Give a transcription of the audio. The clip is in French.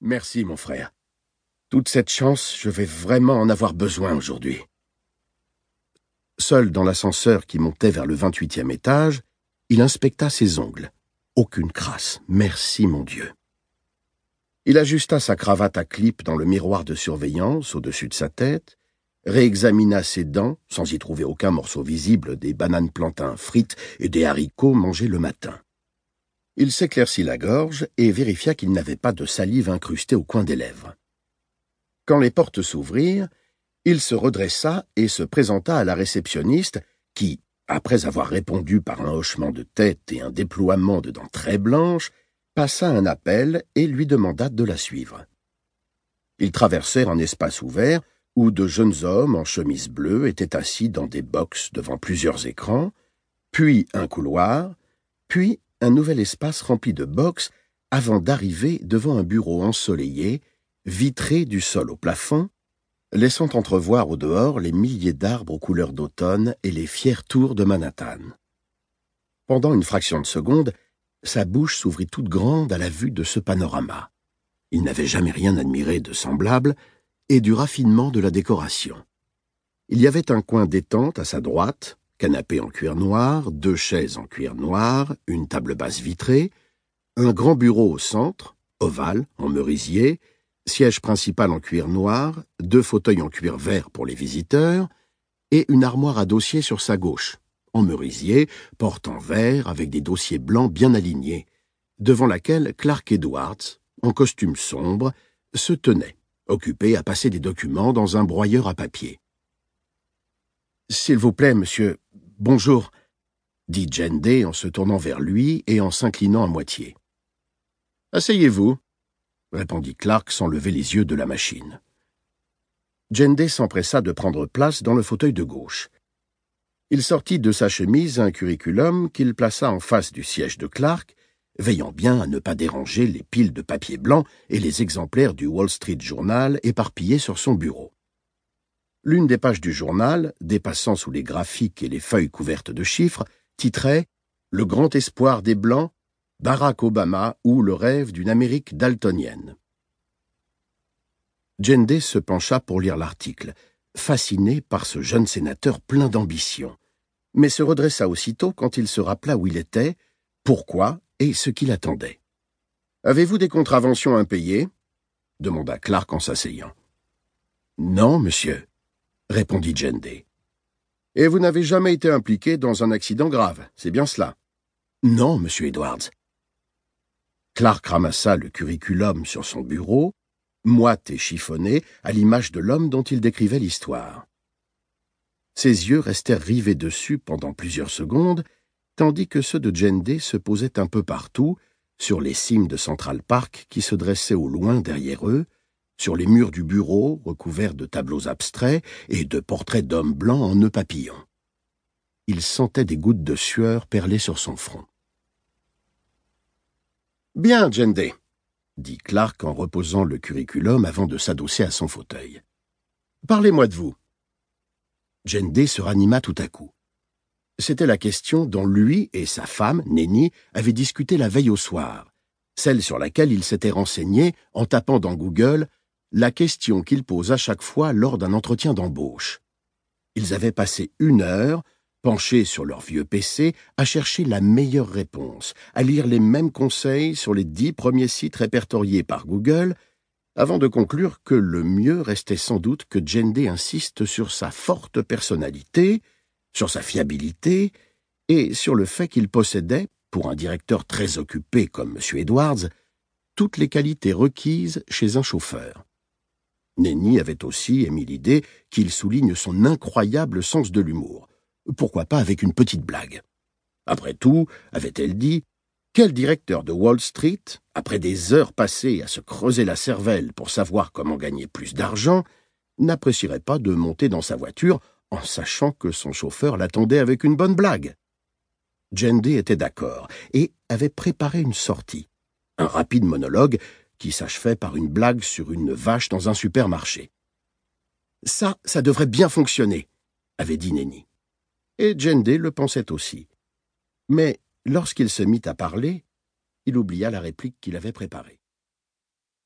Merci, mon frère. Toute cette chance, je vais vraiment en avoir besoin aujourd'hui. Seul dans l'ascenseur qui montait vers le vingt-huitième étage, il inspecta ses ongles. Aucune crasse. Merci, mon Dieu. Il ajusta sa cravate à clip dans le miroir de surveillance au-dessus de sa tête, réexamina ses dents, sans y trouver aucun morceau visible des bananes plantains frites et des haricots mangés le matin. Il s'éclaircit la gorge et vérifia qu'il n'avait pas de salive incrustée au coin des lèvres. Quand les portes s'ouvrirent, il se redressa et se présenta à la réceptionniste qui, après avoir répondu par un hochement de tête et un déploiement de dents très blanches, passa un appel et lui demanda de la suivre. Ils traversèrent un espace ouvert où de jeunes hommes en chemise bleue étaient assis dans des boxes devant plusieurs écrans, puis un couloir, puis un nouvel espace rempli de box avant d'arriver devant un bureau ensoleillé, vitré du sol au plafond, laissant entrevoir au dehors les milliers d'arbres aux couleurs d'automne et les fières tours de Manhattan. Pendant une fraction de seconde, sa bouche s'ouvrit toute grande à la vue de ce panorama. Il n'avait jamais rien admiré de semblable, et du raffinement de la décoration. Il y avait un coin détente à sa droite, canapé en cuir noir, deux chaises en cuir noir, une table basse vitrée, un grand bureau au centre, ovale, en merisier, siège principal en cuir noir, deux fauteuils en cuir vert pour les visiteurs, et une armoire à dossiers sur sa gauche, en merisier, porte en verre avec des dossiers blancs bien alignés, devant laquelle Clark Edwards, en costume sombre, se tenait, occupé à passer des documents dans un broyeur à papier. S'il vous plaît, monsieur, bonjour, dit Day en se tournant vers lui et en s'inclinant à moitié. Asseyez-vous, répondit Clark sans lever les yeux de la machine. Day s'empressa de prendre place dans le fauteuil de gauche. Il sortit de sa chemise un curriculum qu'il plaça en face du siège de Clark, veillant bien à ne pas déranger les piles de papier blanc et les exemplaires du Wall Street Journal éparpillés sur son bureau. L'une des pages du journal, dépassant sous les graphiques et les feuilles couvertes de chiffres, titrait Le grand espoir des Blancs, Barack Obama ou le rêve d'une Amérique daltonienne. Jende se pencha pour lire l'article, fasciné par ce jeune sénateur plein d'ambition, mais se redressa aussitôt quand il se rappela où il était, pourquoi et ce qu'il attendait. Avez-vous des contraventions impayées demanda Clark en s'asseyant. Non, monsieur, répondit Jende. Et vous n'avez jamais été impliqué dans un accident grave, c'est bien cela? Non, monsieur Edwards. Clark ramassa le curriculum sur son bureau, moite et chiffonné, à l'image de l'homme dont il décrivait l'histoire. Ses yeux restèrent rivés dessus pendant plusieurs secondes, tandis que ceux de Jende se posaient un peu partout, sur les cimes de Central Park qui se dressaient au loin derrière eux, sur les murs du bureau recouverts de tableaux abstraits et de portraits d'hommes blancs en nœuds papillons. Il sentait des gouttes de sueur perler sur son front. Bien, Jende, dit Clark en reposant le curriculum avant de s'adosser à son fauteuil. Parlez-moi de vous. Jende se ranima tout à coup. C'était la question dont lui et sa femme, Nenny, avaient discuté la veille au soir, celle sur laquelle il s'était renseigné en tapant dans Google la question qu'il pose à chaque fois lors d'un entretien d'embauche. Ils avaient passé une heure, penchés sur leur vieux PC, à chercher la meilleure réponse, à lire les mêmes conseils sur les dix premiers sites répertoriés par Google, avant de conclure que le mieux restait sans doute que Jende insiste sur sa forte personnalité, sur sa fiabilité, et sur le fait qu'il possédait, pour un directeur très occupé comme M. Edwards, toutes les qualités requises chez un chauffeur. Nenny avait aussi émis l'idée qu'il souligne son incroyable sens de l'humour. Pourquoi pas avec une petite blague? Après tout, avait-elle dit, quel directeur de Wall Street, après des heures passées à se creuser la cervelle pour savoir comment gagner plus d'argent, n'apprécierait pas de monter dans sa voiture en sachant que son chauffeur l'attendait avec une bonne blague? Jende était d'accord et avait préparé une sortie. Un rapide monologue qui s'achevait par une blague sur une vache dans un supermarché. Ça, ça devrait bien fonctionner, avait dit Nenny. Et Jende le pensait aussi. Mais lorsqu'il se mit à parler, il oublia la réplique qu'il avait préparée.